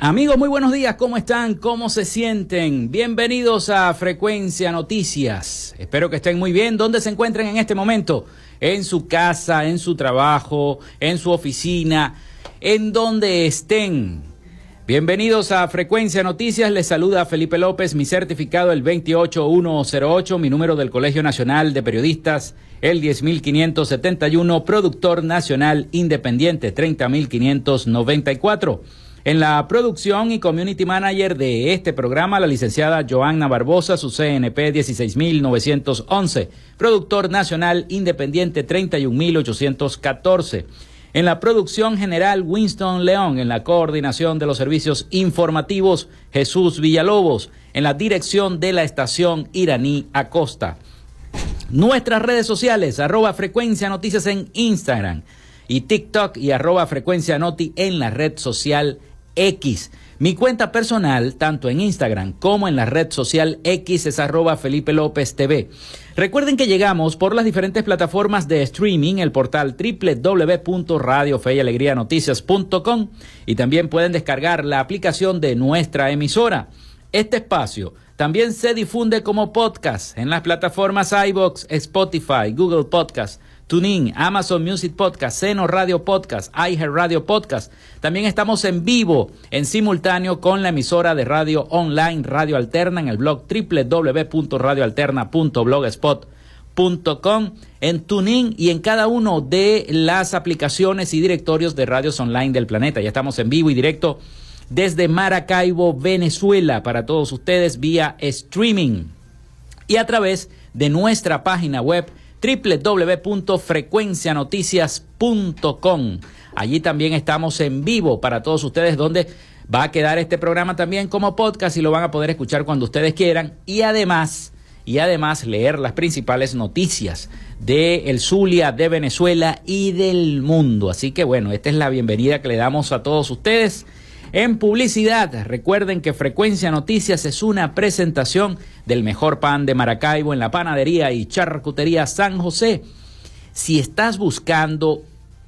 Amigos, muy buenos días. ¿Cómo están? ¿Cómo se sienten? Bienvenidos a Frecuencia Noticias. Espero que estén muy bien. ¿Dónde se encuentran en este momento? En su casa, en su trabajo, en su oficina, en donde estén. Bienvenidos a Frecuencia Noticias. Les saluda Felipe López, mi certificado el 28108, mi número del Colegio Nacional de Periodistas el 10571, productor nacional independiente 30594. En la producción y community manager de este programa, la licenciada Joanna Barbosa, su CNP 16911, productor nacional independiente 31814. En la producción general, Winston León. En la coordinación de los servicios informativos, Jesús Villalobos. En la dirección de la estación Iraní Acosta. Nuestras redes sociales, arroba frecuencia noticias en Instagram y TikTok y arroba frecuencia noti en la red social X. Mi cuenta personal, tanto en Instagram como en la red social X, es arroba Felipe López TV. Recuerden que llegamos por las diferentes plataformas de streaming, el portal www.radiofeyalegrianoticias.com y también pueden descargar la aplicación de nuestra emisora. Este espacio también se difunde como podcast en las plataformas iBox, Spotify, Google Podcast TuneIn, Amazon Music Podcast, Seno Radio Podcast, iHeart Radio Podcast. También estamos en vivo, en simultáneo con la emisora de radio online Radio Alterna en el blog www.radioalterna.blogspot.com, en TuneIn y en cada uno de las aplicaciones y directorios de radios online del planeta. Ya estamos en vivo y directo desde Maracaibo, Venezuela, para todos ustedes vía streaming y a través de nuestra página web www.frecuencianoticias.com. Allí también estamos en vivo para todos ustedes, donde va a quedar este programa también como podcast y lo van a poder escuchar cuando ustedes quieran. Y además, y además leer las principales noticias de el Zulia, de Venezuela y del mundo. Así que bueno, esta es la bienvenida que le damos a todos ustedes. En publicidad, recuerden que Frecuencia Noticias es una presentación del mejor pan de Maracaibo en la panadería y charcutería San José. Si estás buscando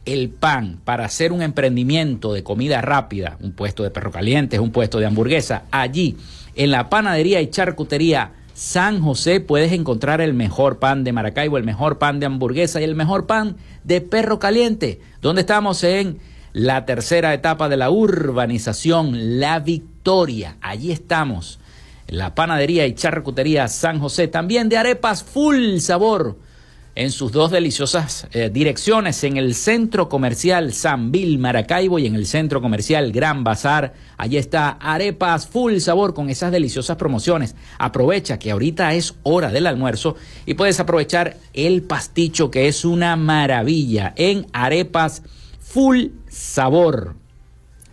el pan para hacer un emprendimiento de comida rápida, un puesto de perro caliente, un puesto de hamburguesa, allí en la panadería y charcutería San José puedes encontrar el mejor pan de Maracaibo, el mejor pan de hamburguesa y el mejor pan de perro caliente. ¿Dónde estamos en la tercera etapa de la urbanización, La Victoria. Allí estamos, la panadería y charcutería San José, también de arepas full sabor en sus dos deliciosas eh, direcciones, en el centro comercial San Bill Maracaibo y en el centro comercial Gran Bazar. Allí está Arepas Full Sabor con esas deliciosas promociones. Aprovecha que ahorita es hora del almuerzo y puedes aprovechar el pasticho que es una maravilla en Arepas full sabor.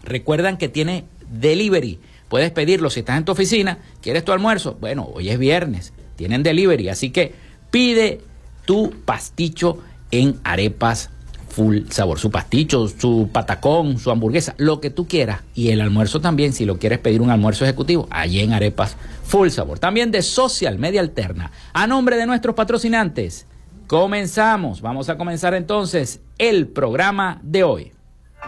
Recuerdan que tiene delivery. Puedes pedirlo si estás en tu oficina, quieres tu almuerzo. Bueno, hoy es viernes, tienen delivery, así que pide tu pasticho en arepas full sabor. Su pasticho, su patacón, su hamburguesa, lo que tú quieras. Y el almuerzo también, si lo quieres pedir un almuerzo ejecutivo, allí en arepas full sabor. También de Social Media Alterna. A nombre de nuestros patrocinantes, comenzamos. Vamos a comenzar entonces el programa de hoy.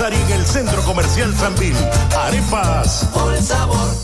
En el el Centro Comercial Sanvil. Arepas. Por sabor.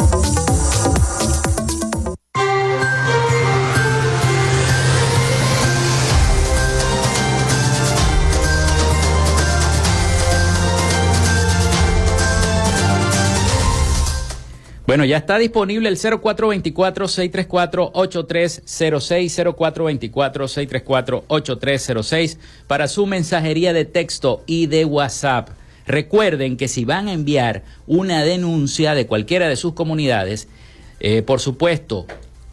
Bueno, ya está disponible el 0424-634-8306, 0424-634-8306 para su mensajería de texto y de WhatsApp. Recuerden que si van a enviar una denuncia de cualquiera de sus comunidades, eh, por supuesto,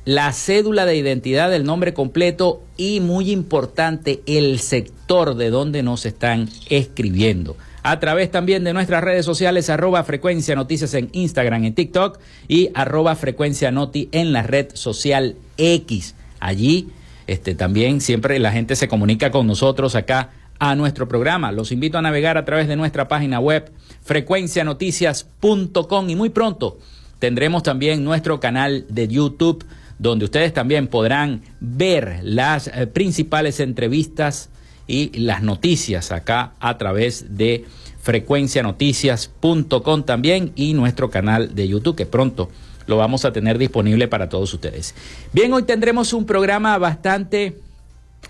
la cédula de identidad, el nombre completo y muy importante, el sector de donde nos están escribiendo a través también de nuestras redes sociales, arroba frecuencia noticias en Instagram, en TikTok y arroba frecuencia noti en la red social X. Allí este, también siempre la gente se comunica con nosotros acá a nuestro programa. Los invito a navegar a través de nuestra página web frecuencianoticias.com y muy pronto tendremos también nuestro canal de YouTube donde ustedes también podrán ver las eh, principales entrevistas y las noticias acá a través de frecuencianoticias.com también y nuestro canal de YouTube que pronto lo vamos a tener disponible para todos ustedes. Bien, hoy tendremos un programa bastante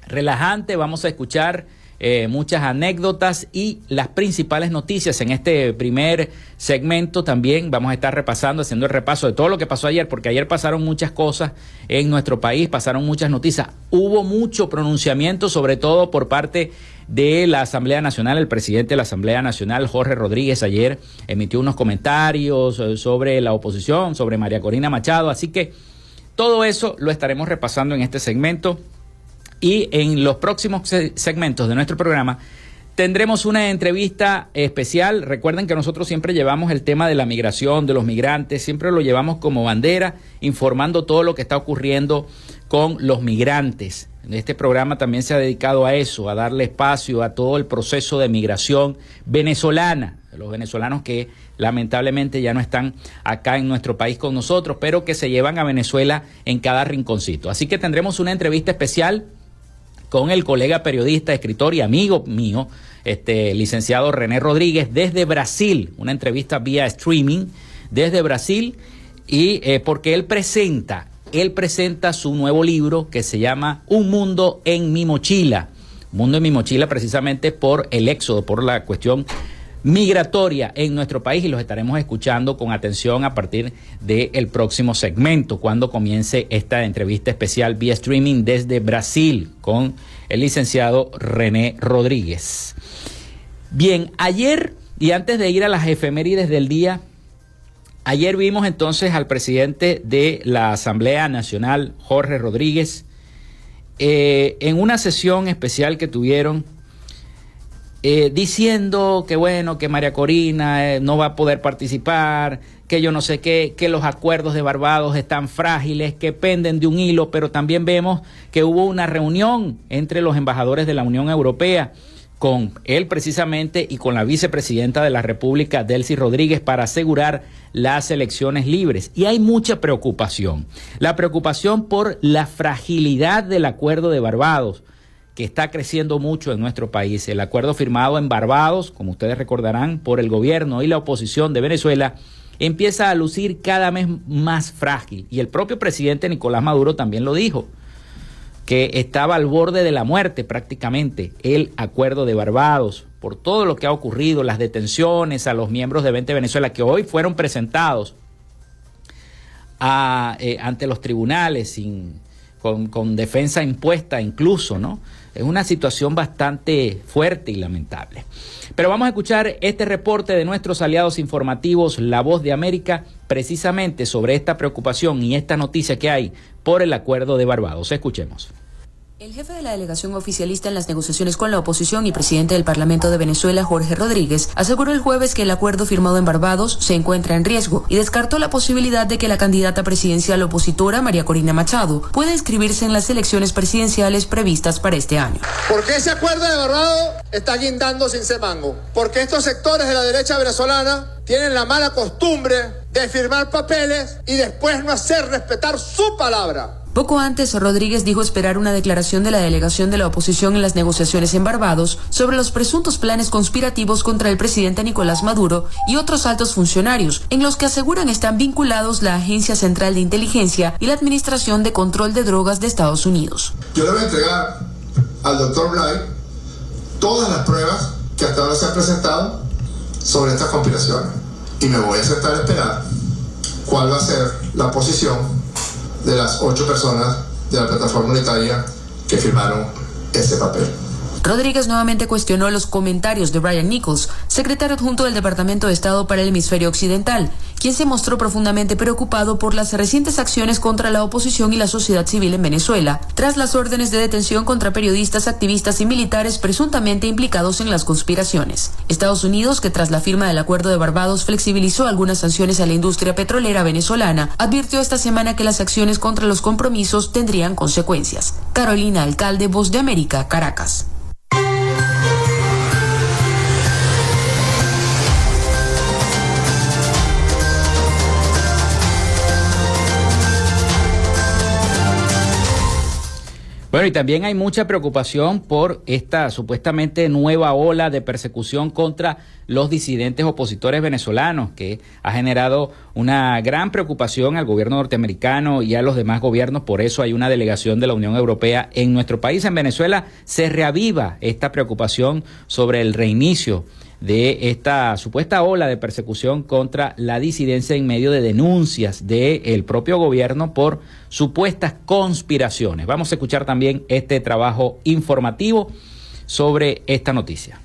relajante, vamos a escuchar eh, muchas anécdotas y las principales noticias. En este primer segmento también vamos a estar repasando, haciendo el repaso de todo lo que pasó ayer, porque ayer pasaron muchas cosas en nuestro país, pasaron muchas noticias. Hubo mucho pronunciamiento, sobre todo por parte de la Asamblea Nacional. El presidente de la Asamblea Nacional, Jorge Rodríguez, ayer emitió unos comentarios eh, sobre la oposición, sobre María Corina Machado. Así que todo eso lo estaremos repasando en este segmento. Y en los próximos segmentos de nuestro programa tendremos una entrevista especial. Recuerden que nosotros siempre llevamos el tema de la migración, de los migrantes, siempre lo llevamos como bandera, informando todo lo que está ocurriendo con los migrantes. Este programa también se ha dedicado a eso, a darle espacio a todo el proceso de migración venezolana, los venezolanos que lamentablemente ya no están acá en nuestro país con nosotros, pero que se llevan a Venezuela en cada rinconcito. Así que tendremos una entrevista especial con el colega periodista, escritor y amigo mío, este licenciado René Rodríguez, desde Brasil, una entrevista vía streaming desde Brasil, y eh, porque él presenta, él presenta su nuevo libro que se llama Un mundo en mi mochila. Mundo en mi mochila precisamente por el éxodo, por la cuestión migratoria en nuestro país y los estaremos escuchando con atención a partir del próximo segmento, cuando comience esta entrevista especial vía streaming desde Brasil con el licenciado René Rodríguez. Bien, ayer Y antes de ir a las efemérides del día, ayer vimos entonces al presidente de la Asamblea Nacional, Jorge Rodríguez, eh, en una sesión especial que tuvieron, eh, diciendo que bueno, que María Corina eh, no va a poder participar, que yo no sé qué, que los acuerdos de Barbados están frágiles, que penden de un hilo, pero también vemos que hubo una reunión entre los embajadores de la Unión Europea con él precisamente y con la vicepresidenta de la República, Delcy Rodríguez, para asegurar las elecciones libres. Y hay mucha preocupación. La preocupación por la fragilidad del acuerdo de Barbados, que está creciendo mucho en nuestro país. El acuerdo firmado en Barbados, como ustedes recordarán, por el gobierno y la oposición de Venezuela, empieza a lucir cada vez más frágil. Y el propio presidente Nicolás Maduro también lo dijo que estaba al borde de la muerte prácticamente el acuerdo de Barbados, por todo lo que ha ocurrido, las detenciones a los miembros de 20 Venezuela que hoy fueron presentados eh, ante los tribunales sin, con, con, defensa impuesta incluso, ¿no? Es una situación bastante fuerte y lamentable. Pero vamos a escuchar este reporte de nuestros aliados informativos, La Voz de América, precisamente sobre esta preocupación y esta noticia que hay por el acuerdo de Barbados. Escuchemos. El jefe de la delegación oficialista en las negociaciones con la oposición y presidente del Parlamento de Venezuela, Jorge Rodríguez, aseguró el jueves que el acuerdo firmado en Barbados se encuentra en riesgo y descartó la posibilidad de que la candidata presidencial opositora, María Corina Machado, pueda inscribirse en las elecciones presidenciales previstas para este año. Porque ese acuerdo de Barbados está guindando sin semango. Porque estos sectores de la derecha venezolana tienen la mala costumbre de firmar papeles y después no hacer respetar su palabra. Poco antes, Rodríguez dijo esperar una declaración de la delegación de la oposición en las negociaciones en Barbados sobre los presuntos planes conspirativos contra el presidente Nicolás Maduro y otros altos funcionarios, en los que aseguran están vinculados la Agencia Central de Inteligencia y la Administración de Control de Drogas de Estados Unidos. Yo le voy a entregar al doctor Blay todas las pruebas que hasta ahora se han presentado sobre estas conspiraciones y me voy a sentar a esperar cuál va a ser la posición de las ocho personas de la plataforma unitaria que firmaron ese papel. Rodríguez nuevamente cuestionó los comentarios de Brian Nichols, secretario adjunto del Departamento de Estado para el Hemisferio Occidental, quien se mostró profundamente preocupado por las recientes acciones contra la oposición y la sociedad civil en Venezuela, tras las órdenes de detención contra periodistas, activistas y militares presuntamente implicados en las conspiraciones. Estados Unidos, que tras la firma del Acuerdo de Barbados flexibilizó algunas sanciones a la industria petrolera venezolana, advirtió esta semana que las acciones contra los compromisos tendrían consecuencias. Carolina Alcalde, Voz de América, Caracas. Bueno, y también hay mucha preocupación por esta supuestamente nueva ola de persecución contra los disidentes opositores venezolanos, que ha generado una gran preocupación al gobierno norteamericano y a los demás gobiernos. Por eso hay una delegación de la Unión Europea en nuestro país. En Venezuela se reaviva esta preocupación sobre el reinicio de esta supuesta ola de persecución contra la disidencia en medio de denuncias del propio gobierno por supuestas conspiraciones. Vamos a escuchar también este trabajo informativo sobre esta noticia.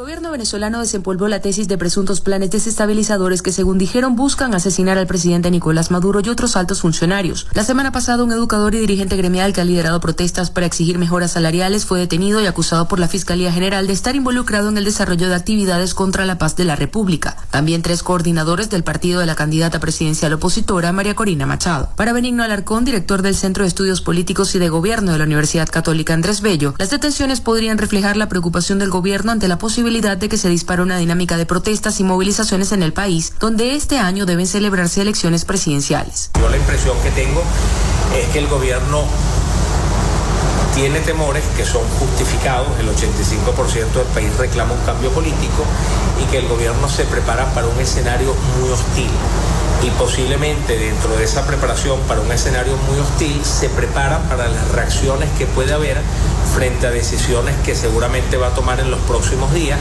El gobierno venezolano desempolvó la tesis de presuntos planes desestabilizadores que, según dijeron, buscan asesinar al presidente Nicolás Maduro y otros altos funcionarios. La semana pasada, un educador y dirigente gremial que ha liderado protestas para exigir mejoras salariales fue detenido y acusado por la Fiscalía General de estar involucrado en el desarrollo de actividades contra la paz de la República. También tres coordinadores del partido de la candidata presidencial opositora, María Corina Machado. Para Benigno Alarcón, director del Centro de Estudios Políticos y de Gobierno de la Universidad Católica Andrés Bello, las detenciones podrían reflejar la preocupación del gobierno ante la posibilidad posibilidad de que se dispare una dinámica de protestas y movilizaciones en el país, donde este año deben celebrarse elecciones presidenciales. Yo la impresión que tengo es que el gobierno tiene temores que son justificados, el 85% del país reclama un cambio político y que el gobierno se prepara para un escenario muy hostil y posiblemente dentro de esa preparación para un escenario muy hostil se prepara para las reacciones que puede haber frente a decisiones que seguramente va a tomar en los próximos días,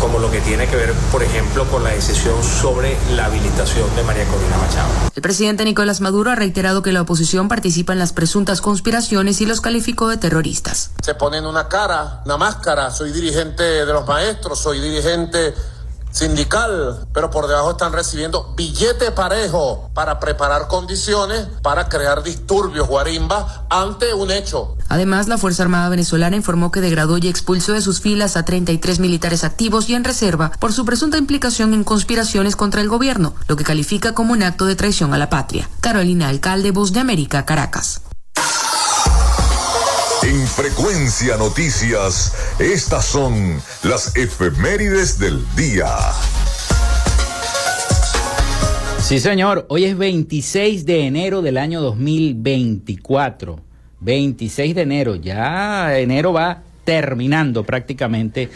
como lo que tiene que ver, por ejemplo, con la decisión sobre la habilitación de María Corina Machado. El presidente Nicolás Maduro ha reiterado que la oposición participa en las presuntas conspiraciones y los calificó de terroristas. Se ponen una cara, una máscara, soy dirigente de los maestros, soy dirigente sindical, pero por debajo están recibiendo billete parejo para preparar condiciones para crear disturbios, guarimba, ante un hecho. Además, la Fuerza Armada venezolana informó que degradó y expulsó de sus filas a 33 militares activos y en reserva por su presunta implicación en conspiraciones contra el gobierno, lo que califica como un acto de traición a la patria. Carolina Alcalde, Voz de América, Caracas. En Frecuencia Noticias, estas son las efemérides del día. Sí, señor, hoy es 26 de enero del año 2024. 26 de enero, ya enero va terminando prácticamente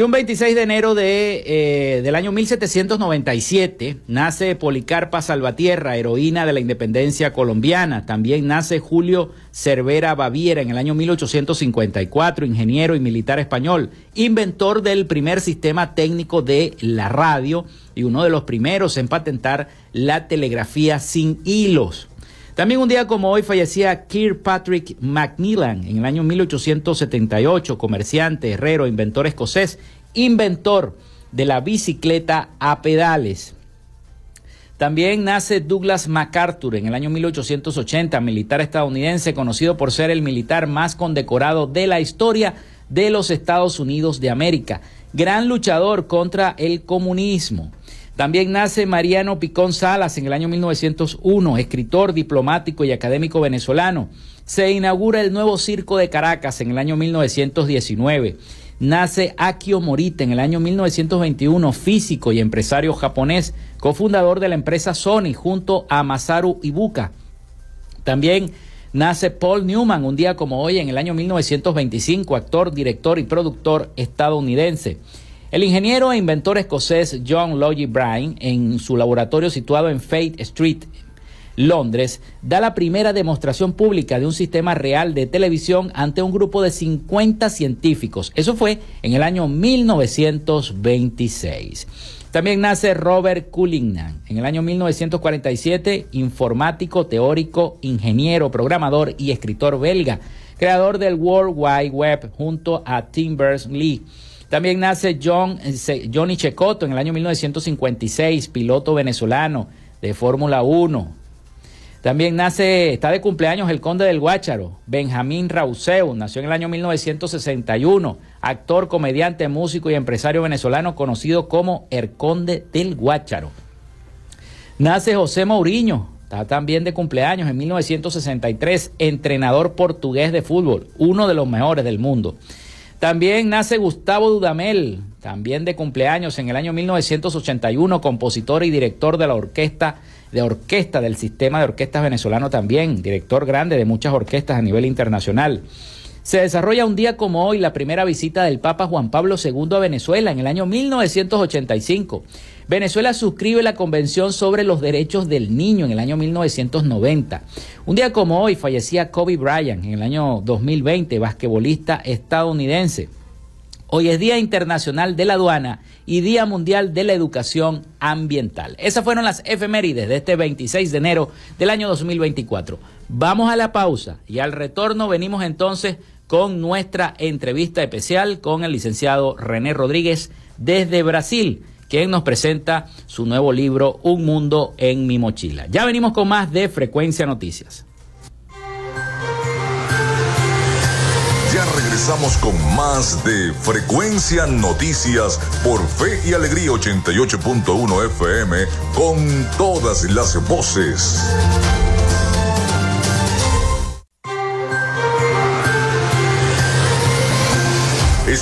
y un 26 de enero de, eh, del año 1797 nace Policarpa Salvatierra, heroína de la independencia colombiana. También nace Julio Cervera Baviera en el año 1854, ingeniero y militar español, inventor del primer sistema técnico de la radio y uno de los primeros en patentar la telegrafía sin hilos. También un día como hoy fallecía Kirkpatrick Macmillan en el año 1878, comerciante, herrero, inventor escocés, inventor de la bicicleta a pedales. También nace Douglas MacArthur en el año 1880, militar estadounidense conocido por ser el militar más condecorado de la historia de los Estados Unidos de América, gran luchador contra el comunismo. También nace Mariano Picón Salas en el año 1901, escritor, diplomático y académico venezolano. Se inaugura el nuevo Circo de Caracas en el año 1919. Nace Akio Morita en el año 1921, físico y empresario japonés, cofundador de la empresa Sony junto a Masaru Ibuka. También nace Paul Newman un día como hoy en el año 1925, actor, director y productor estadounidense. El ingeniero e inventor escocés John Logie Bryan, en su laboratorio situado en Fate Street, Londres, da la primera demostración pública de un sistema real de televisión ante un grupo de 50 científicos. Eso fue en el año 1926. También nace Robert Cullinan en el año 1947, informático, teórico, ingeniero, programador y escritor belga, creador del World Wide Web junto a Tim Berners-Lee. También nace eh, Johnny Checoto en el año 1956, piloto venezolano de Fórmula 1. También nace, está de cumpleaños el conde del Guácharo, Benjamín Rauseu, nació en el año 1961, actor, comediante, músico y empresario venezolano conocido como el conde del Guácharo. Nace José Mourinho, está también de cumpleaños en 1963, entrenador portugués de fútbol, uno de los mejores del mundo. También nace Gustavo Dudamel, también de cumpleaños en el año 1981, compositor y director de la orquesta de orquesta del sistema de orquestas venezolano también, director grande de muchas orquestas a nivel internacional. Se desarrolla un día como hoy la primera visita del Papa Juan Pablo II a Venezuela en el año 1985. Venezuela suscribe la Convención sobre los Derechos del Niño en el año 1990. Un día como hoy fallecía Kobe Bryant en el año 2020, basquetbolista estadounidense. Hoy es Día Internacional de la Aduana y Día Mundial de la Educación Ambiental. Esas fueron las efemérides de este 26 de enero del año 2024. Vamos a la pausa y al retorno venimos entonces con nuestra entrevista especial con el licenciado René Rodríguez desde Brasil quien nos presenta su nuevo libro Un Mundo en mi mochila. Ya venimos con más de Frecuencia Noticias. Ya regresamos con más de Frecuencia Noticias por Fe y Alegría 88.1 FM con todas las voces.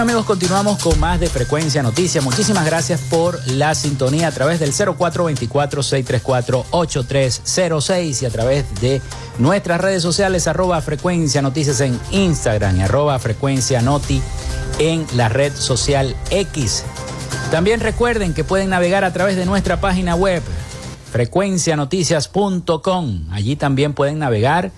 Amigos, continuamos con más de Frecuencia Noticias. Muchísimas gracias por la sintonía a través del 0424-634-8306 y a través de nuestras redes sociales arroba Frecuencia Noticias en Instagram y arroba Frecuencia Noti en la red social X. También recuerden que pueden navegar a través de nuestra página web frecuencianoticias.com. Allí también pueden navegar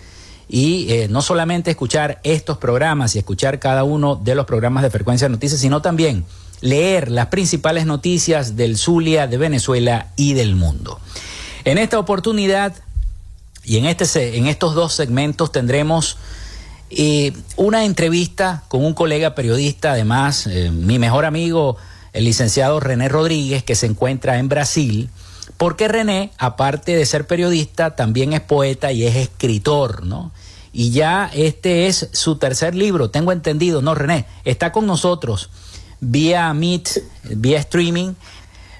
y eh, no solamente escuchar estos programas y escuchar cada uno de los programas de Frecuencia Noticias, sino también leer las principales noticias del Zulia, de Venezuela y del mundo. En esta oportunidad y en, este, en estos dos segmentos tendremos eh, una entrevista con un colega periodista, además, eh, mi mejor amigo, el licenciado René Rodríguez, que se encuentra en Brasil, porque René, aparte de ser periodista, también es poeta y es escritor, ¿no? Y ya este es su tercer libro, tengo entendido, ¿no, René? Está con nosotros vía Meet, vía streaming.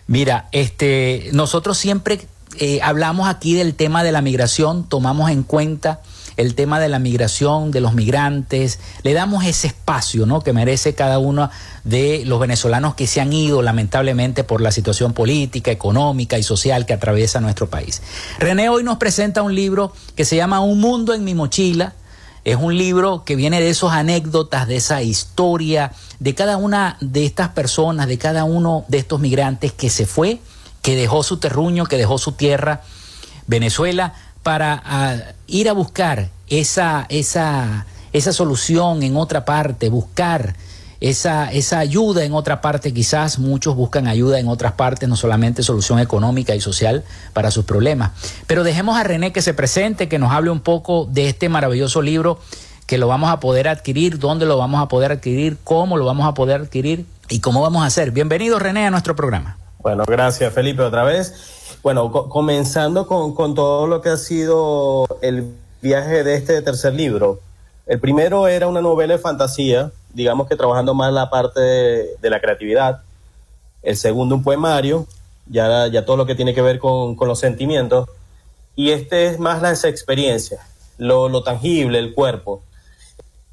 Mira, este, nosotros siempre eh, hablamos aquí del tema de la migración, tomamos en cuenta el tema de la migración, de los migrantes, le damos ese espacio ¿no? que merece cada uno de los venezolanos que se han ido lamentablemente por la situación política, económica y social que atraviesa nuestro país. René hoy nos presenta un libro que se llama Un mundo en mi mochila. Es un libro que viene de esas anécdotas, de esa historia, de cada una de estas personas, de cada uno de estos migrantes que se fue, que dejó su terruño, que dejó su tierra, Venezuela, para ir a buscar esa, esa, esa solución en otra parte, buscar esa, esa ayuda en otra parte. Quizás muchos buscan ayuda en otras partes, no solamente solución económica y social para sus problemas. Pero dejemos a René que se presente, que nos hable un poco de este maravilloso libro que lo vamos a poder adquirir, dónde lo vamos a poder adquirir, cómo lo vamos a poder adquirir y cómo vamos a hacer. Bienvenido René a nuestro programa. Bueno, gracias Felipe otra vez. Bueno, comenzando con, con, todo lo que ha sido el viaje de este tercer libro. El primero era una novela de fantasía, digamos que trabajando más la parte de, la creatividad. El segundo un poemario, ya, ya todo lo que tiene que ver con, con los sentimientos. Y este es más las experiencias, lo, lo tangible, el cuerpo.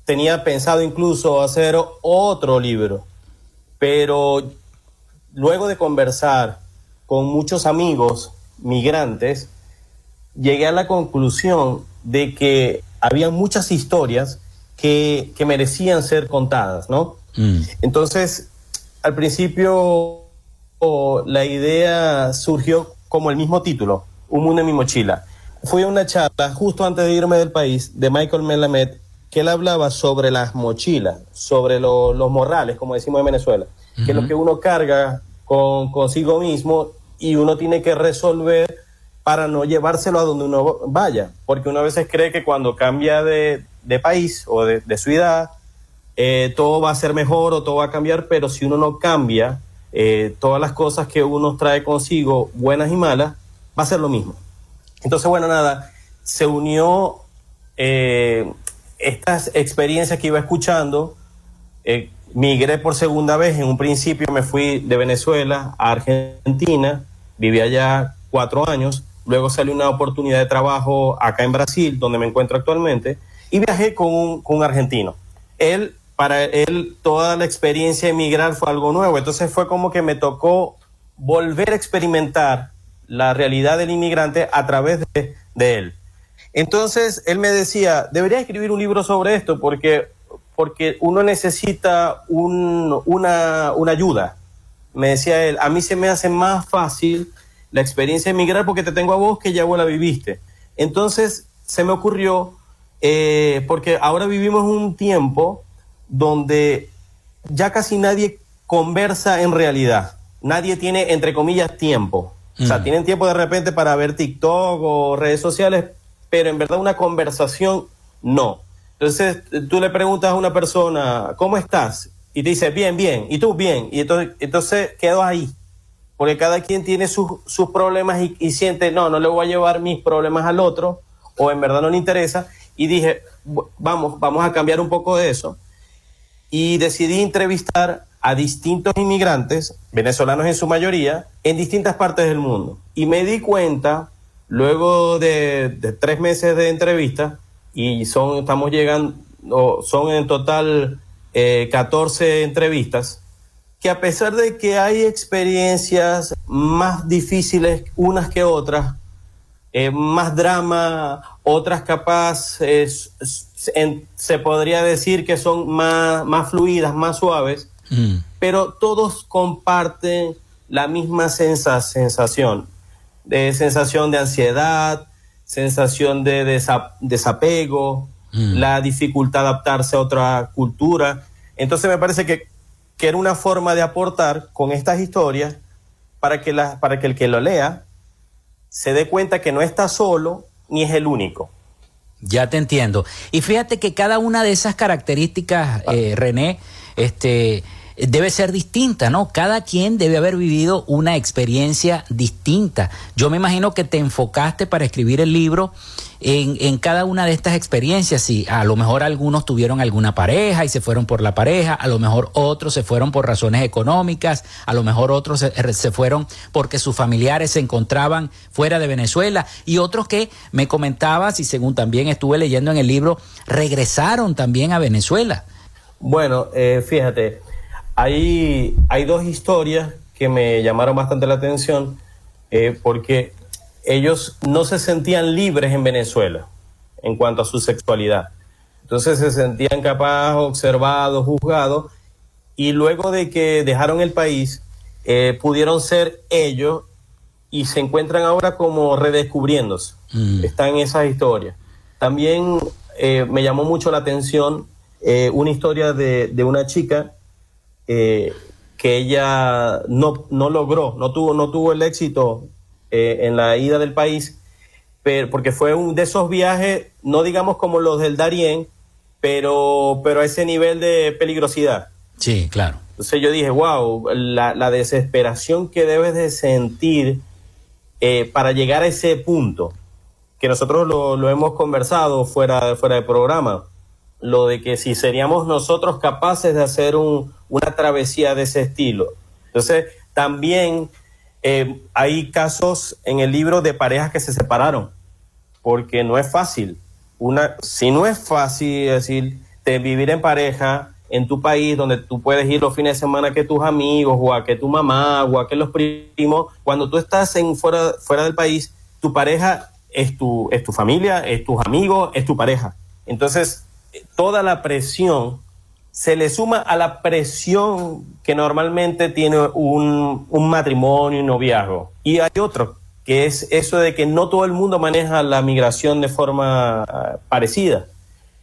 Tenía pensado incluso hacer otro libro, pero luego de conversar con muchos amigos migrantes, llegué a la conclusión de que había muchas historias que, merecían ser contadas, ¿no? Mm. Entonces, al principio la idea surgió como el mismo título, Un mundo en mi mochila. Fui a una charla justo antes de irme del país de Michael Melamed, que él hablaba sobre las mochilas, sobre los morrales, como decimos en Venezuela, que es lo que uno carga con, consigo mismo y uno tiene que resolver para no llevárselo a donde uno vaya, porque uno a veces cree que cuando cambia de, país o de, ciudad, eh, todo va a ser mejor o todo va a cambiar, pero si uno no cambia, eh, todas las cosas que uno trae consigo, buenas y malas, va a ser lo mismo. Entonces, bueno, nada, se unió eh, estas experiencias que iba escuchando, migré por segunda vez, en un principio me fui de Venezuela a Argentina, viví allá cuatro años, luego salió una oportunidad de trabajo acá en Brasil, donde me encuentro actualmente, y viajé con un, argentino. Él, para él, toda la experiencia de emigrar fue algo nuevo, entonces fue como que me tocó volver a experimentar la realidad del inmigrante a través de, él. Entonces, él me decía, debería escribir un libro sobre esto porque, porque uno necesita una, una ayuda, me decía él, a mí se me hace más fácil la experiencia de emigrar porque te tengo a vos que ya vos la viviste. Entonces se me ocurrió, eh, porque ahora vivimos un tiempo donde ya casi nadie conversa en realidad. Nadie tiene, entre comillas, tiempo. O sea, mm. tienen tiempo de repente para ver TikTok o redes sociales, pero en verdad una conversación no. Entonces tú le preguntas a una persona, ¿cómo estás? Y te dice, bien, bien, y tú, bien, y entonces, entonces quedo ahí, porque cada quien tiene sus, sus problemas y, siente, no, no le voy a llevar mis problemas al otro, o en verdad no le interesa, y dije, vamos, vamos a cambiar un poco de eso, y decidí entrevistar a distintos inmigrantes, venezolanos en su mayoría, en distintas partes del mundo, y me di cuenta, luego de, de tres meses de entrevista, y son, estamos llegando, son en total 14 eh, entrevistas, que a pesar de que hay experiencias más difíciles unas que otras, eh, más drama, otras capaz, se podría decir que son más, más fluidas, más suaves, mm. pero todos comparten la misma sensación. de sensación de ansiedad, sensación de desapego, mm. la dificultad de adaptarse a otra cultura. Entonces me parece que, que, era una forma de aportar con estas historias para que, la, para que el que lo lea se dé cuenta que no está solo ni es el único. Ya te entiendo. Y fíjate que cada una de esas características, eh, René, este, debe ser distinta, ¿no? Cada quien debe haber vivido una experiencia distinta. Yo me imagino que te enfocaste para escribir el libro en, en, cada una de estas experiencias. Y a lo mejor algunos tuvieron alguna pareja y se fueron por la pareja, a lo mejor otros se fueron por razones económicas, a lo mejor otros se, se fueron porque sus familiares se encontraban fuera de Venezuela y otros que me comentabas y según también estuve leyendo en el libro, regresaron también a Venezuela. Bueno, eh, fíjate, hay, hay dos historias que me llamaron bastante la atención eh, porque ellos no se sentían libres en Venezuela en cuanto a su sexualidad. Entonces se sentían capaz, observados, juzgados, y luego de que dejaron el país, eh, pudieron ser ellos y se encuentran ahora como redescubriéndose. Mm. Están en esas historias. También eh, me llamó mucho la atención una historia de, de una chica eh, que ella no, no, logró, no tuvo, no tuvo el éxito eh, en la ida del país, pero, porque fue un de esos viajes, no digamos como los del Darién, pero, pero a ese nivel de peligrosidad. Sí, claro. Entonces yo dije, wow, la, la desesperación que debes de sentir eh, para llegar a ese punto, que nosotros lo, lo hemos conversado fuera, fuera de programa lo de que si seríamos nosotros capaces de hacer un, una travesía de ese estilo. Entonces, también eh, hay casos en el libro de parejas que se separaron, porque no es fácil. Una, si no es fácil decir, de vivir en pareja en tu país, donde tú puedes ir los fines de semana que tus amigos, o a que tu mamá, o a que los primos, cuando tú estás en fuera, fuera del país, tu pareja es tu, es tu familia, es tus amigos, es tu pareja. Entonces, toda la presión se le suma a la presión que normalmente tiene un, matrimonio y noviazgo. Y hay otro, que es eso de que no todo el mundo maneja la migración de forma ah, parecida.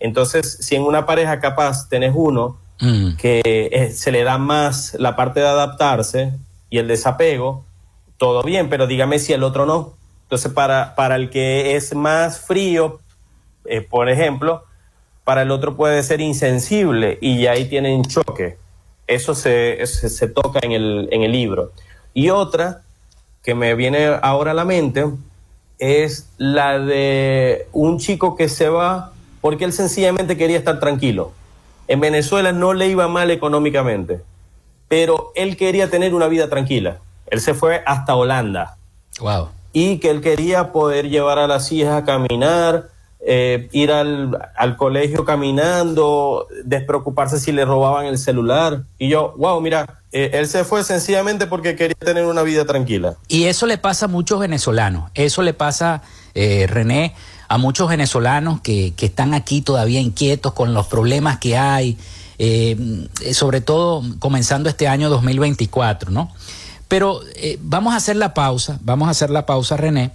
Entonces, si en una pareja capaz tenés uno mm. que eh, se le da más la parte de adaptarse y el desapego, todo bien, pero dígame si el otro no. Entonces, para, para el que es más frío, eh, por ejemplo, para el otro puede ser insensible y ahí tienen choque. Eso se, se, toca en el, en el libro. Y otra que me viene ahora a la mente es la de un chico que se va porque él sencillamente quería estar tranquilo. En Venezuela no le iba mal económicamente, pero él quería tener una vida tranquila. Él se fue hasta Holanda. Wow. Y que él quería poder llevar a las hijas a caminar, eh, ir al, al, colegio caminando, despreocuparse si le robaban el celular. Y yo, wow, mira, eh, él se fue sencillamente porque quería tener una vida tranquila. Y eso le pasa a muchos venezolanos, eso le pasa, eh, René, a muchos venezolanos que, que, están aquí todavía inquietos con los problemas que hay, sobre todo comenzando este año 2024, ¿no? Pero vamos a hacer la pausa, vamos a hacer la pausa, René.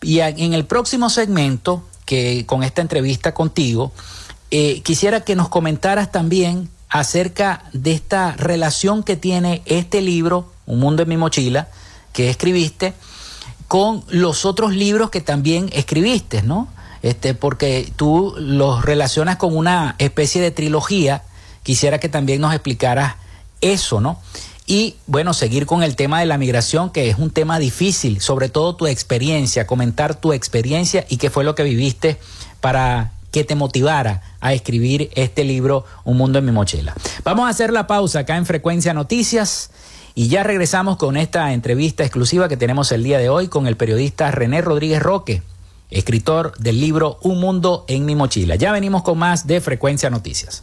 Y en el próximo segmento que con esta entrevista contigo, eh, quisiera que nos comentaras también acerca de esta relación que tiene este libro, Un Mundo en mi Mochila, que escribiste, con los otros libros que también escribiste, ¿no? Este, porque tú los relacionas con una especie de trilogía. Quisiera que también nos explicaras eso, ¿no? Y bueno, seguir con el tema de la migración, que es un tema difícil, sobre todo tu experiencia, comentar tu experiencia y qué fue lo que viviste para que te motivara a escribir este libro, Un Mundo en mi Mochila. Vamos a hacer la pausa acá en Frecuencia Noticias y ya regresamos con esta entrevista exclusiva que tenemos el día de hoy con el periodista René Rodríguez Roque, escritor del libro Un Mundo en mi Mochila. Ya venimos con más de Frecuencia Noticias.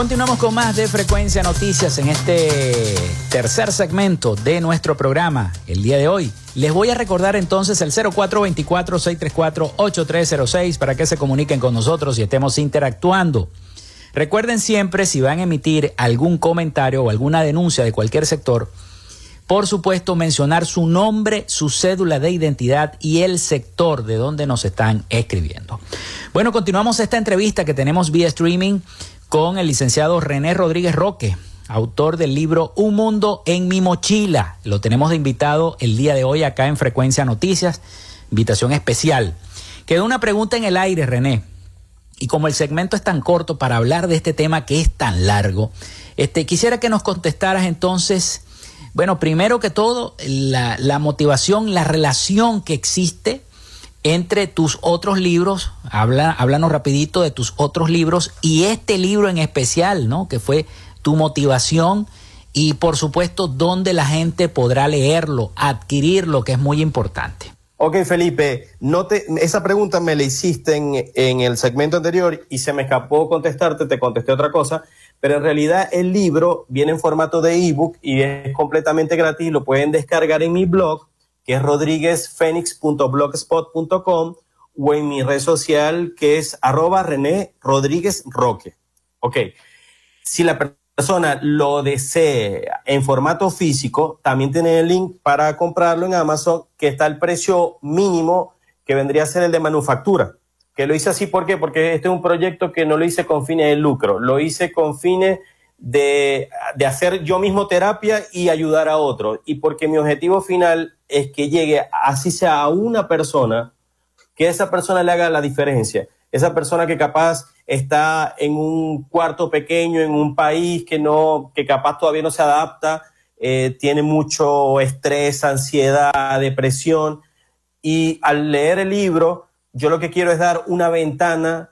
Continuamos con más de Frecuencia Noticias en este tercer segmento de nuestro programa el día de hoy. Les voy a recordar entonces el 0424-634-8306 para que se comuniquen con nosotros y estemos interactuando. Recuerden siempre si van a emitir algún comentario o alguna denuncia de cualquier sector, por supuesto mencionar su nombre, su cédula de identidad y el sector de donde nos están escribiendo. Bueno, continuamos esta entrevista que tenemos vía streaming con el licenciado René Rodríguez Roque autor del libro Un Mundo en mi mochila. Lo tenemos de invitado el día de hoy acá en Frecuencia Noticias, invitación especial. Quedó una pregunta en el aire, René. Y como el segmento es tan corto para hablar de este tema que es tan largo, este, quisiera que nos contestaras entonces, bueno, primero que todo, la, la motivación, la relación que existe entre tus otros libros, habla, háblanos rapidito de tus otros libros y este libro en especial, ¿no? Que fue tu motivación y por supuesto dónde la gente podrá leerlo, adquirirlo, que es muy importante. Ok, Felipe, no te, esa pregunta me la hiciste en, el segmento anterior y se me escapó contestarte, te contesté otra cosa, pero en realidad el libro viene en formato de ebook y es completamente gratis, lo pueden descargar en mi blog, que es rodríguezfenix.blogspot.com o en mi red social que es arroba René Rodríguez Roque. Ok, si la persona lo desee en formato físico, también tiene el link para comprarlo en Amazon, que está el precio mínimo que vendría a ser el de manufactura. Que lo hice así, ¿por qué? Porque este es un proyecto que no lo hice con fines de lucro, lo hice con fines de, de hacer yo mismo terapia y ayudar a otros. Y porque mi objetivo final es que llegue, así sea a una persona, que esa persona le haga la diferencia. Esa persona que capaz está en un cuarto pequeño, en un país que no, que capaz todavía no se adapta, eh, tiene mucho estrés, ansiedad, depresión. Y al leer el libro, yo lo que quiero es dar una ventana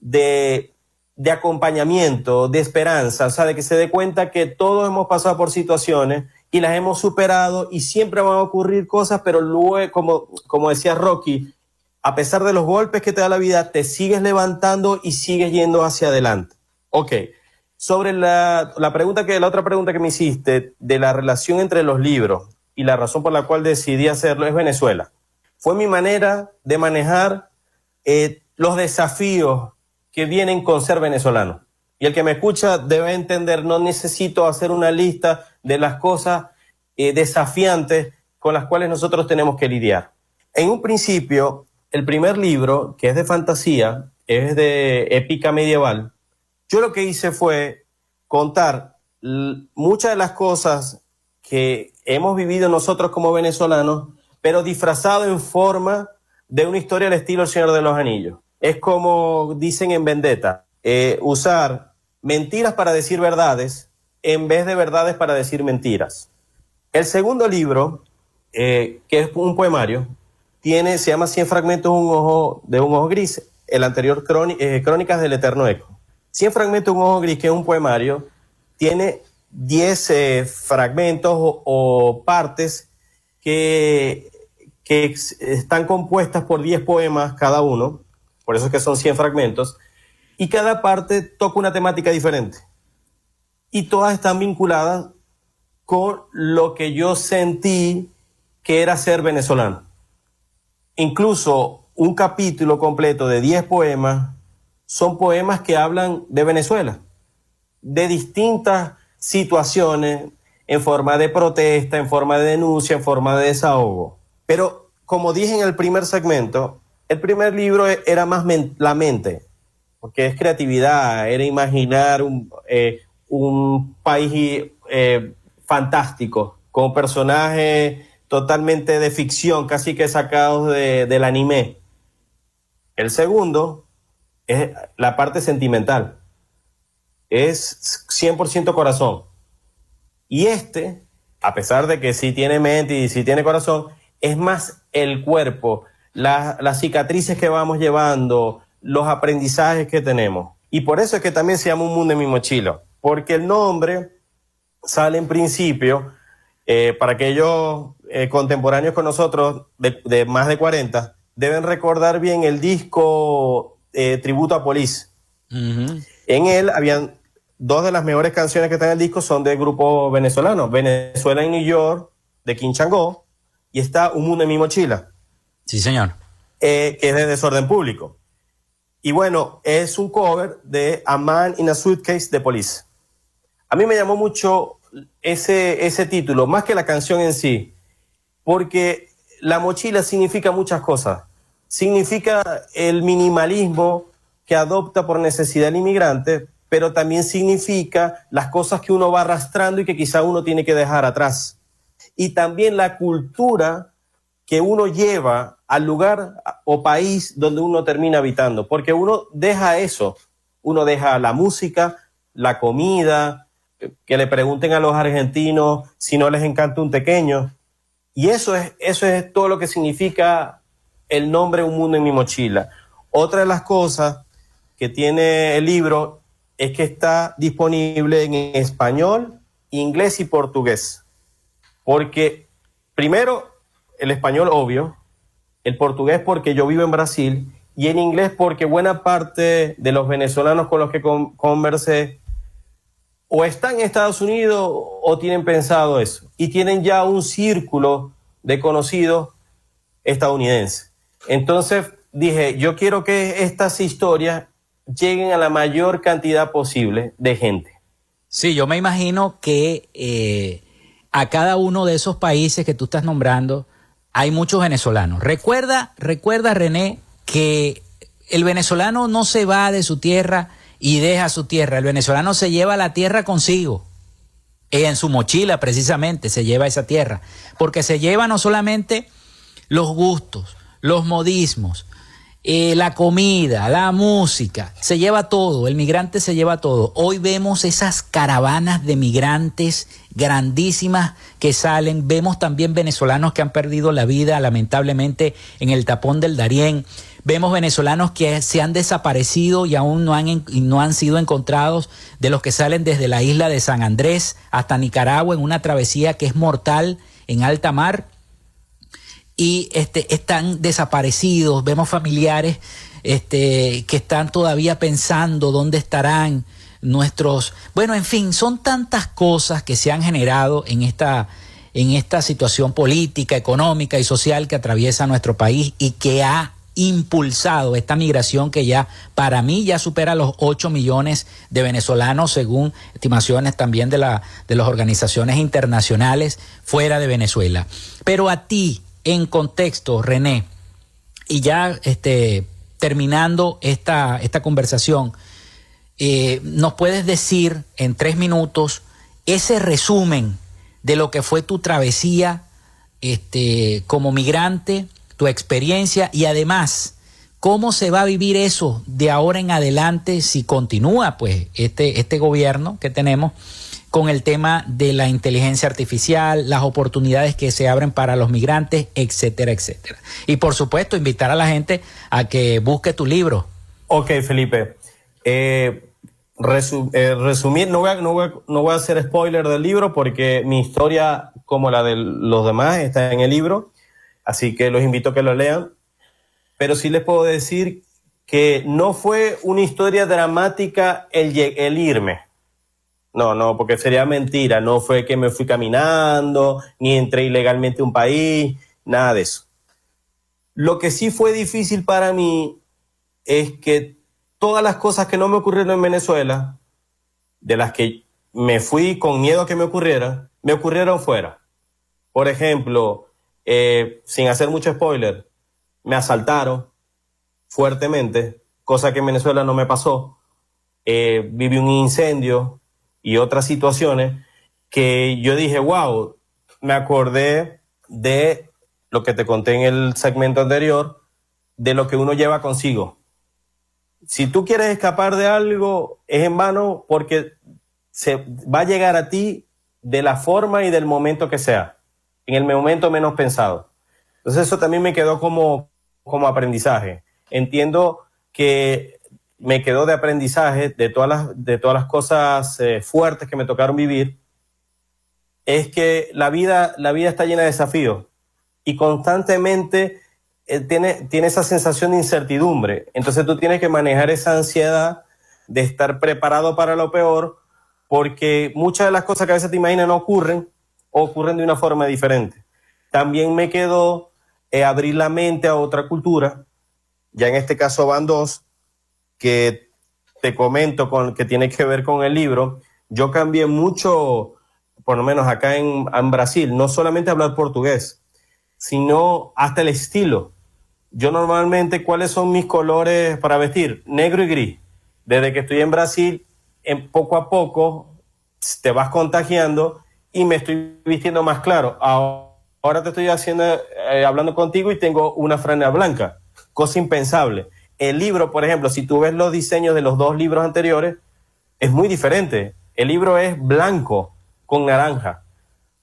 de, de acompañamiento, de esperanza, o sea, de que se dé cuenta que todos hemos pasado por situaciones y las hemos superado y siempre van a ocurrir cosas, pero luego, como, como decía Rocky, a pesar de los golpes que te da la vida, te sigues levantando y sigues yendo hacia adelante. Ok. Sobre la, pregunta que, la otra pregunta que me hiciste de la relación entre los libros y la razón por la cual decidí hacerlo es Venezuela. Fue mi manera de manejar eh, los desafíos que vienen con ser venezolano. Y el que me escucha debe entender, no necesito hacer una lista de las cosas eh, desafiantes con las cuales nosotros tenemos que lidiar. En un principio, el primer libro, que es de fantasía, es de épica medieval, yo lo que hice fue contar muchas de las cosas que hemos vivido nosotros como venezolanos, pero disfrazado en forma de una historia al estilo El Señor de los Anillos. Es como dicen en Vendetta, eh, usar mentiras para decir verdades en vez de verdades para decir mentiras. El segundo libro, eh, que es un poemario, tiene, se llama 100 fragmentos de un ojo, gris, el anterior eh, Crónicas del Eterno Eco. 100 fragmentos de un ojo gris, que es un poemario, tiene 10 eh, fragmentos o, partes que, que están compuestas por 10 poemas cada uno, por eso es que son 100 fragmentos, y cada parte toca una temática diferente. Y todas están vinculadas con lo que yo sentí que era ser venezolano. Incluso un capítulo completo de 10 poemas son poemas que hablan de Venezuela, de distintas situaciones en forma de protesta, en forma de denuncia, en forma de desahogo. Pero como dije en el primer segmento, el primer libro era más la mente, porque es creatividad, era imaginar un, eh, un país eh, fantástico, con personajes totalmente de ficción, casi que sacados del anime. El segundo es la parte sentimental. Es 100% corazón. Y este, a pesar de que sí tiene mente y sí tiene corazón, es más el cuerpo, las cicatrices que vamos llevando, los aprendizajes que tenemos. Y por eso es que también se llama Un Mundo en mi mochila, porque el nombre sale en principio, eh, para aquellos eh, contemporáneos con nosotros, de, más de 40, deben recordar bien el disco eh, Tributo a Police. En él habían dos de las mejores canciones que están en el disco son del grupo venezolano, Venezuela en New York, de Quinchango, y está Un Mundo en mi mochila. Sí, señor. que es de desorden público. Y bueno, es un cover de A Man in a Suitcase de Police. A mí me llamó mucho ese, ese título, más que la canción en sí, porque la mochila significa muchas cosas. Significa el minimalismo que adopta por necesidad el inmigrante, pero también significa las cosas que uno va arrastrando y que quizá uno tiene que dejar atrás. Y también la cultura que uno lleva al lugar o país donde uno termina habitando, porque uno deja eso, uno deja la música, la comida, que le pregunten a los argentinos si no les encanta un pequeño. Y eso es, eso es todo lo que significa el nombre Un Mundo en mi mochila. Otra de las cosas que tiene el libro es que está disponible en español, inglés y portugués. Porque primero, el español obvio, el portugués porque yo vivo en Brasil y en inglés porque buena parte de los venezolanos con los que conversé o están en Estados Unidos o tienen pensado eso y tienen ya un círculo de conocidos estadounidenses. Entonces dije, yo quiero que estas historias lleguen a la mayor cantidad posible de gente. Sí, yo me imagino que eh, a cada uno de esos países que tú estás nombrando hay muchos venezolanos. Recuerda, recuerda René, que el venezolano no se va de su tierra y deja su tierra. El venezolano se lleva la tierra consigo. En su mochila precisamente se lleva esa tierra. Porque se lleva no solamente los gustos, los modismos, eh, la comida, la música, se lleva todo, el migrante se lleva todo. Hoy vemos esas caravanas de migrantes grandísimas que salen, vemos también venezolanos que han perdido la vida lamentablemente en el tapón del Darién, Vemos venezolanos que se han desaparecido y aún no han, no han sido encontrados, de los que salen desde la isla de San Andrés hasta Nicaragua en una travesía que es mortal en alta mar. Y este, están desaparecidos. Vemos familiares este, que están todavía pensando dónde estarán nuestros... Bueno, en fin, son tantas cosas que se han generado en esta, en esta situación política, económica y social que atraviesa nuestro país y que ha impulsado esta migración que ya para mí ya supera los 8 millones de venezolanos según estimaciones también de, la, de las organizaciones internacionales fuera de Venezuela. Pero a ti, en contexto, René, y ya este, terminando esta, esta conversación, eh, ¿nos puedes decir en tres minutos ese resumen de lo que fue tu travesía este, como migrante? tu experiencia y además ¿Cómo se va a vivir eso de ahora en adelante si continúa pues este, este gobierno que tenemos con el tema de la inteligencia artificial, las oportunidades que se abren para los migrantes, etcétera, etcétera? Y por supuesto, invitar a la gente a que busque tu libro. Ok, Felipe. Eh, eh, resumir, no voy, a, no, voy no voy a hacer spoiler del libro porque mi historia, como la de los demás, está en el libro. Así que los invito a que lo lean pero sí les puedo decir que no fue una historia dramática el, el irme. No, no, porque sería mentira. No fue que me fui caminando, ni entré ilegalmente a un país, nada de eso. Lo que sí fue difícil para mí es que todas las cosas que no me ocurrieron en Venezuela, de las que me fui con miedo a que me ocurrieran, me ocurrieron fuera. Por ejemplo, eh, sin hacer mucho spoiler, me asaltaron fuertemente, cosa que en Venezuela no me pasó. Eh, viví un incendio y otras situaciones que yo dije, wow, me acordé de lo que te conté en el segmento anterior, de lo que uno lleva consigo. Si tú quieres escapar de algo, es en vano porque se va a llegar a ti de la forma y del momento que sea, en el momento menos pensado. Entonces eso también me quedó como, como aprendizaje. Entiendo que me quedó de aprendizaje de todas las, de todas las cosas eh, fuertes que me tocaron vivir, es que la vida, la vida está llena de desafíos y constantemente tiene, tiene esa sensación de incertidumbre. Entonces tú tienes que manejar esa ansiedad de estar preparado para lo peor, porque muchas de las cosas que a veces te imaginas no ocurren ocurren de una forma diferente. También me quedó eh, abrir la mente a otra cultura. Ya en este caso van dos, que te comento con, que tiene que ver con el libro. Yo cambié mucho, por lo menos acá en Brasil, no solamente hablar portugués, sino hasta el estilo. Yo normalmente, ¿cuáles son mis colores para vestir? Negro y gris. Desde que estoy en Brasil, en poco a poco te vas contagiando y me estoy vistiendo más claro. Ahora te estoy haciendo, eh, hablando contigo y tengo una franja blanca, cosa impensable. El libro, por ejemplo, si tú ves los diseños de los dos libros anteriores, es muy diferente. El libro es blanco con naranja.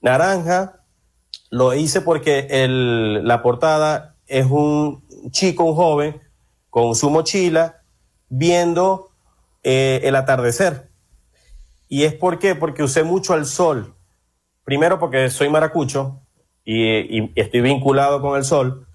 Naranja lo hice porque la portada es un chico, un joven, con su mochila, viendo eh, el atardecer. ¿Y es por qué? Porque usé mucho al sol. Primero porque soy maracucho, y, estoy vinculado con el sol,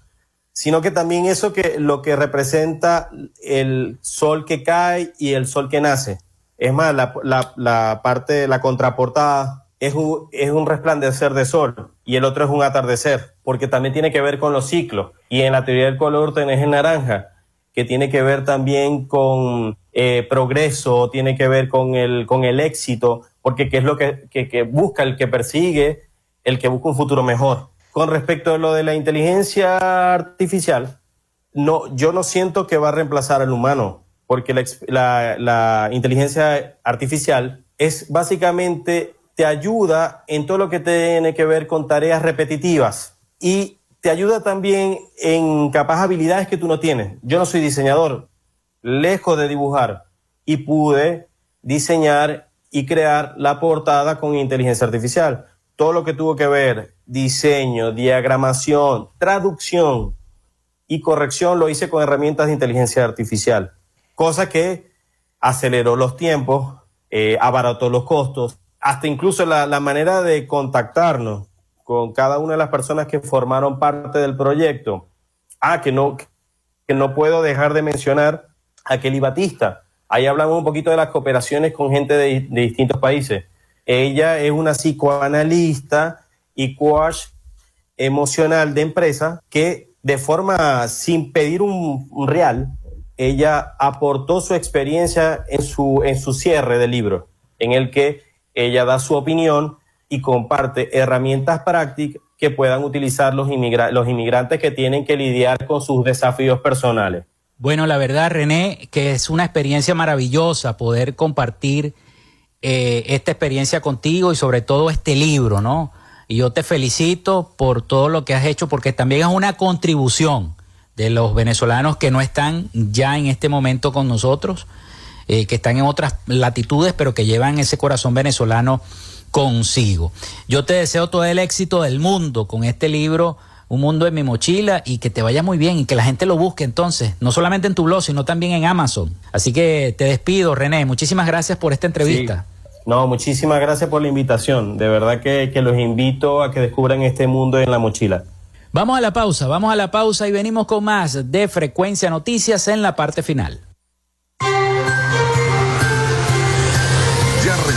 sino que también eso que lo que representa el sol que cae y el sol que nace. Es más, la, la, la parte, la contraportada es un, es un resplandecer de sol y el otro es un atardecer, porque también tiene que ver con los ciclos. Y en la teoría del color tenés el naranja, que tiene que ver también con eh, progreso, tiene que ver con el, con el éxito, porque qué es lo que, que, busca el que persigue el que busca un futuro mejor. Con respecto a lo de la inteligencia artificial, no, yo no siento que va a reemplazar al humano, porque la, la inteligencia artificial es básicamente te ayuda en todo lo que tiene que ver con tareas repetitivas y te ayuda también en capaz habilidades que tú no tienes. Yo no soy diseñador, lejos de dibujar y pude diseñar y crear la portada con inteligencia artificial todo lo que tuvo que ver diseño, diagramación, traducción y corrección lo hice con herramientas de inteligencia artificial, cosa que aceleró los tiempos, eh, abarató los costos, hasta incluso la, la manera de contactarnos con cada una de las personas que formaron parte del proyecto. Ah, que no, que no puedo dejar de mencionar a Kelly Batista. Ahí hablamos un poquito de las cooperaciones con gente de, de distintos países. Ella es una psicoanalista y coach emocional de empresa que de forma sin pedir un, real, ella aportó su experiencia en su, en su cierre del libro, en el que ella da su opinión y comparte herramientas prácticas que puedan utilizar los, los inmigrantes que tienen que lidiar con sus desafíos personales. Bueno, la verdad, René, que es una experiencia maravillosa poder compartir eh, esta experiencia contigo y sobre todo este libro, ¿no? Y yo te felicito por todo lo que has hecho porque también es una contribución de los venezolanos que no están ya en este momento con nosotros, eh, que están en otras latitudes, pero que llevan ese corazón venezolano consigo. Yo te deseo todo el éxito del mundo con este libro un mundo en mi mochila y que te vaya muy bien y que la gente lo busque entonces, no solamente en tu blog, sino también en Amazon. Así que te despido, René. Muchísimas gracias por esta entrevista. No, muchísimas gracias por la invitación. De verdad que, que los invito a que descubran este mundo en la mochila. Vamos a la pausa, vamos a la pausa y venimos con más de Frecuencia Noticias en la parte final.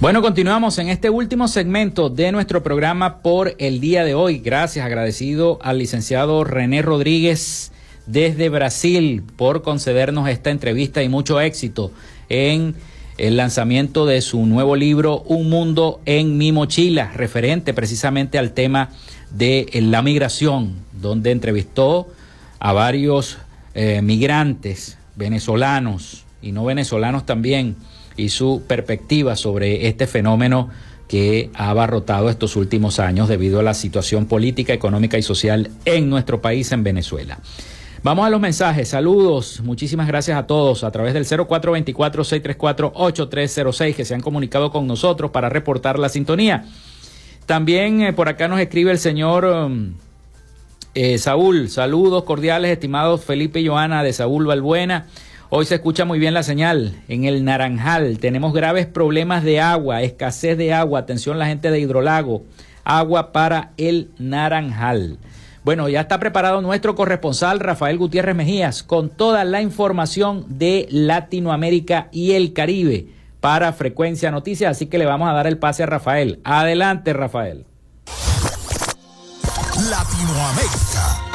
Bueno, continuamos en este último segmento de nuestro programa por el día de hoy. Gracias, agradecido al licenciado René Rodríguez desde Brasil por concedernos esta entrevista y mucho éxito en el lanzamiento de su nuevo libro Un Mundo en mi mochila, referente precisamente al tema de la migración, donde entrevistó a varios eh, migrantes venezolanos y no venezolanos también y su perspectiva sobre este fenómeno que ha abarrotado estos últimos años debido a la situación política, económica y social en nuestro país, en Venezuela. Vamos a los mensajes. Saludos. Muchísimas gracias a todos a través del 0424-634-8306 que se han comunicado con nosotros para reportar la sintonía. También eh, por acá nos escribe el señor um, eh, Saúl. Saludos cordiales, estimados Felipe y Joana de Saúl Balbuena. Hoy se escucha muy bien la señal. En el Naranjal tenemos graves problemas de agua, escasez de agua. Atención la gente de Hidrolago. Agua para el Naranjal. Bueno, ya está preparado nuestro corresponsal Rafael Gutiérrez Mejías con toda la información de Latinoamérica y el Caribe para Frecuencia Noticias. Así que le vamos a dar el pase a Rafael. Adelante, Rafael. Latinoamérica.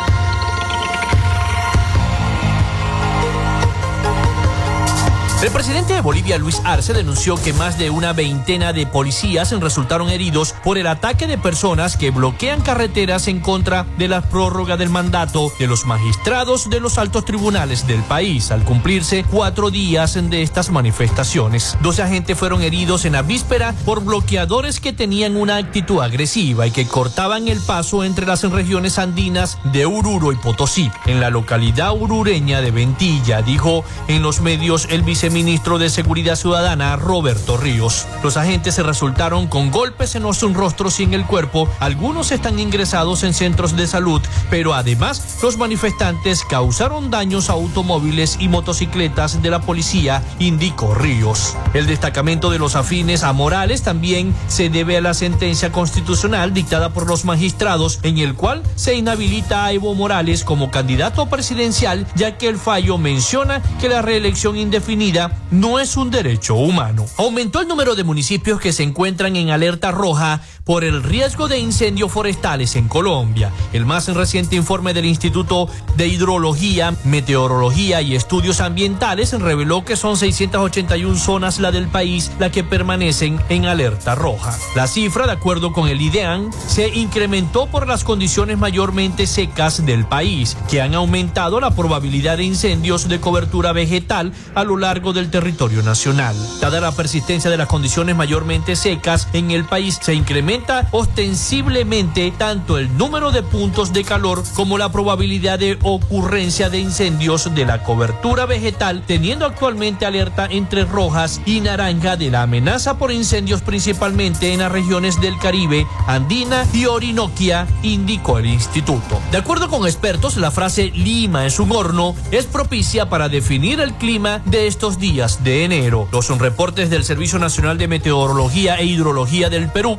El presidente de Bolivia, Luis Arce, denunció que más de una veintena de policías resultaron heridos por el ataque de personas que bloquean carreteras en contra de la prórroga del mandato de los magistrados de los altos tribunales del país, al cumplirse cuatro días de estas manifestaciones. Doce agentes fueron heridos en la víspera por bloqueadores que tenían una actitud agresiva y que cortaban el paso entre las regiones andinas de Ururo y Potosí. En la localidad urureña de Ventilla, dijo en los medios el vice ministro de Seguridad Ciudadana, Roberto Ríos. Los agentes se resultaron con golpes en los rostros y en el cuerpo. Algunos están ingresados en centros de salud, pero además los manifestantes causaron daños a automóviles y motocicletas de la policía, indicó Ríos. El destacamento de los afines a Morales también se debe a la sentencia constitucional dictada por los magistrados, en el cual se inhabilita a Evo Morales como candidato presidencial, ya que el fallo menciona que la reelección indefinida no es un derecho humano. Aumentó el número de municipios que se encuentran en alerta roja por el riesgo de incendios forestales en Colombia. El más reciente informe del Instituto de Hidrología, Meteorología y Estudios Ambientales reveló que son 681 zonas la del país las que permanecen en alerta roja. La cifra, de acuerdo con el IDEAN, se incrementó por las condiciones mayormente secas del país, que han aumentado la probabilidad de incendios de cobertura vegetal a lo largo del territorio nacional. Dada la persistencia de las condiciones mayormente secas en el país, se incrementa ostensiblemente tanto el número de puntos de calor como la probabilidad de ocurrencia de incendios de la cobertura vegetal, teniendo actualmente alerta entre rojas y naranja de la amenaza por incendios principalmente en las regiones del Caribe, Andina y Orinoquia, indicó el instituto. De acuerdo con expertos, la frase Lima es un horno es propicia para definir el clima de estos días de enero. Los reportes del Servicio Nacional de Meteorología e Hidrología del Perú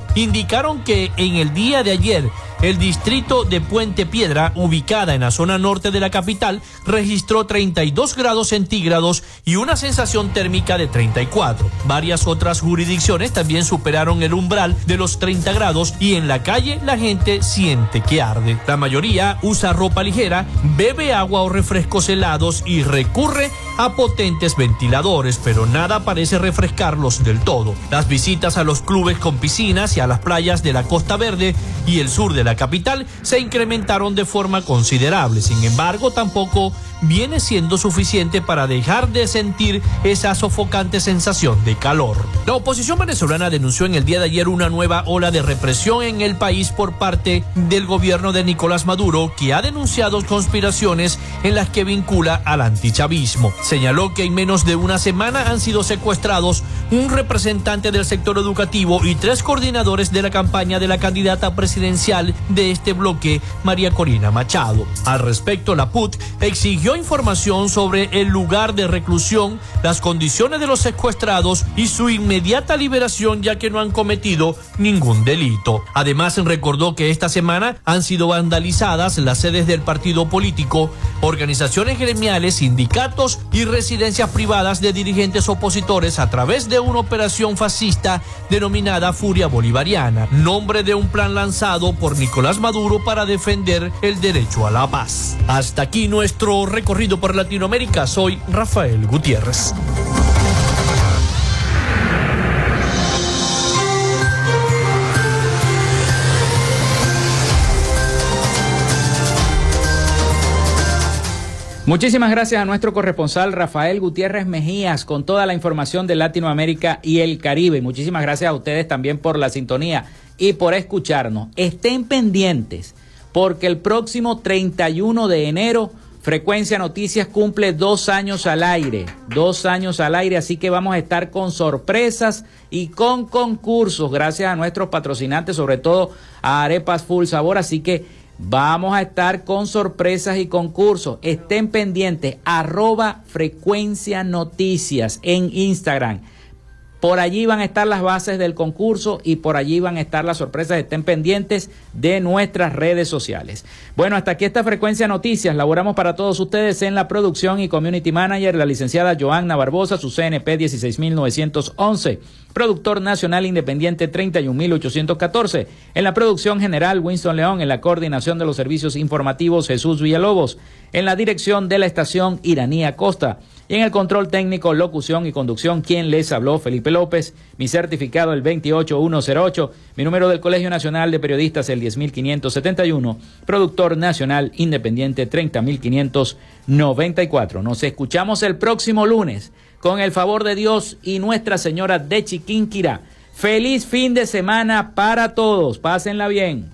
que en el día de ayer el distrito de Puente Piedra, ubicada en la zona norte de la capital, registró 32 grados centígrados y una sensación térmica de 34. Varias otras jurisdicciones también superaron el umbral de los 30 grados y en la calle la gente siente que arde. La mayoría usa ropa ligera, bebe agua o refrescos helados y recurre a potentes ventiladores, pero nada parece refrescarlos del todo. Las visitas a los clubes con piscinas y a las playas de la Costa Verde y el sur de la capital se incrementaron de forma considerable. Sin embargo, tampoco viene siendo suficiente para dejar de sentir esa sofocante sensación de calor. La oposición venezolana denunció en el día de ayer una nueva ola de represión en el país por parte del gobierno de Nicolás Maduro, que ha denunciado conspiraciones en las que vincula al antichavismo. Señaló que en menos de una semana han sido secuestrados un representante del sector educativo y tres coordinadores de la campaña de la candidata presidencial de este bloque, María Corina Machado. Al respecto, la PUT exigió información sobre el lugar de reclusión, las condiciones de los secuestrados y su inmediata liberación ya que no han cometido ningún delito. Además, recordó que esta semana han sido vandalizadas las sedes del partido político, organizaciones gremiales, sindicatos y residencias privadas de dirigentes opositores a través de una operación fascista denominada Furia Bolivariana, nombre de un plan lanzado por Nicolás Maduro para defender el derecho a la paz. Hasta aquí nuestro recorrido por Latinoamérica. Soy Rafael Gutiérrez. Muchísimas gracias a nuestro corresponsal Rafael Gutiérrez Mejías con toda la información de Latinoamérica y el Caribe. Muchísimas gracias a ustedes también por la sintonía y por escucharnos. Estén pendientes porque el próximo 31 de enero Frecuencia Noticias cumple dos años al aire, dos años al aire, así que vamos a estar con sorpresas y con concursos, gracias a nuestros patrocinantes, sobre todo a Arepas Full Sabor, así que vamos a estar con sorpresas y concursos. Estén pendientes, arroba Frecuencia Noticias en Instagram. Por allí van a estar las bases del concurso y por allí van a estar las sorpresas. Estén pendientes de nuestras redes sociales. Bueno, hasta aquí esta frecuencia noticias. Laboramos para todos ustedes en la producción y community manager, la licenciada Joanna Barbosa, su CNP 16911. Productor nacional independiente 31814. En la producción general Winston León. En la coordinación de los servicios informativos Jesús Villalobos. En la dirección de la estación Iranía Costa. Y en el control técnico, locución y conducción, quien les habló, Felipe López. Mi certificado el 28108. Mi número del Colegio Nacional de Periodistas el 10571. Productor nacional independiente 30594. Nos escuchamos el próximo lunes con el favor de Dios y Nuestra Señora de Chiquinquirá. Feliz fin de semana para todos. Pásenla bien.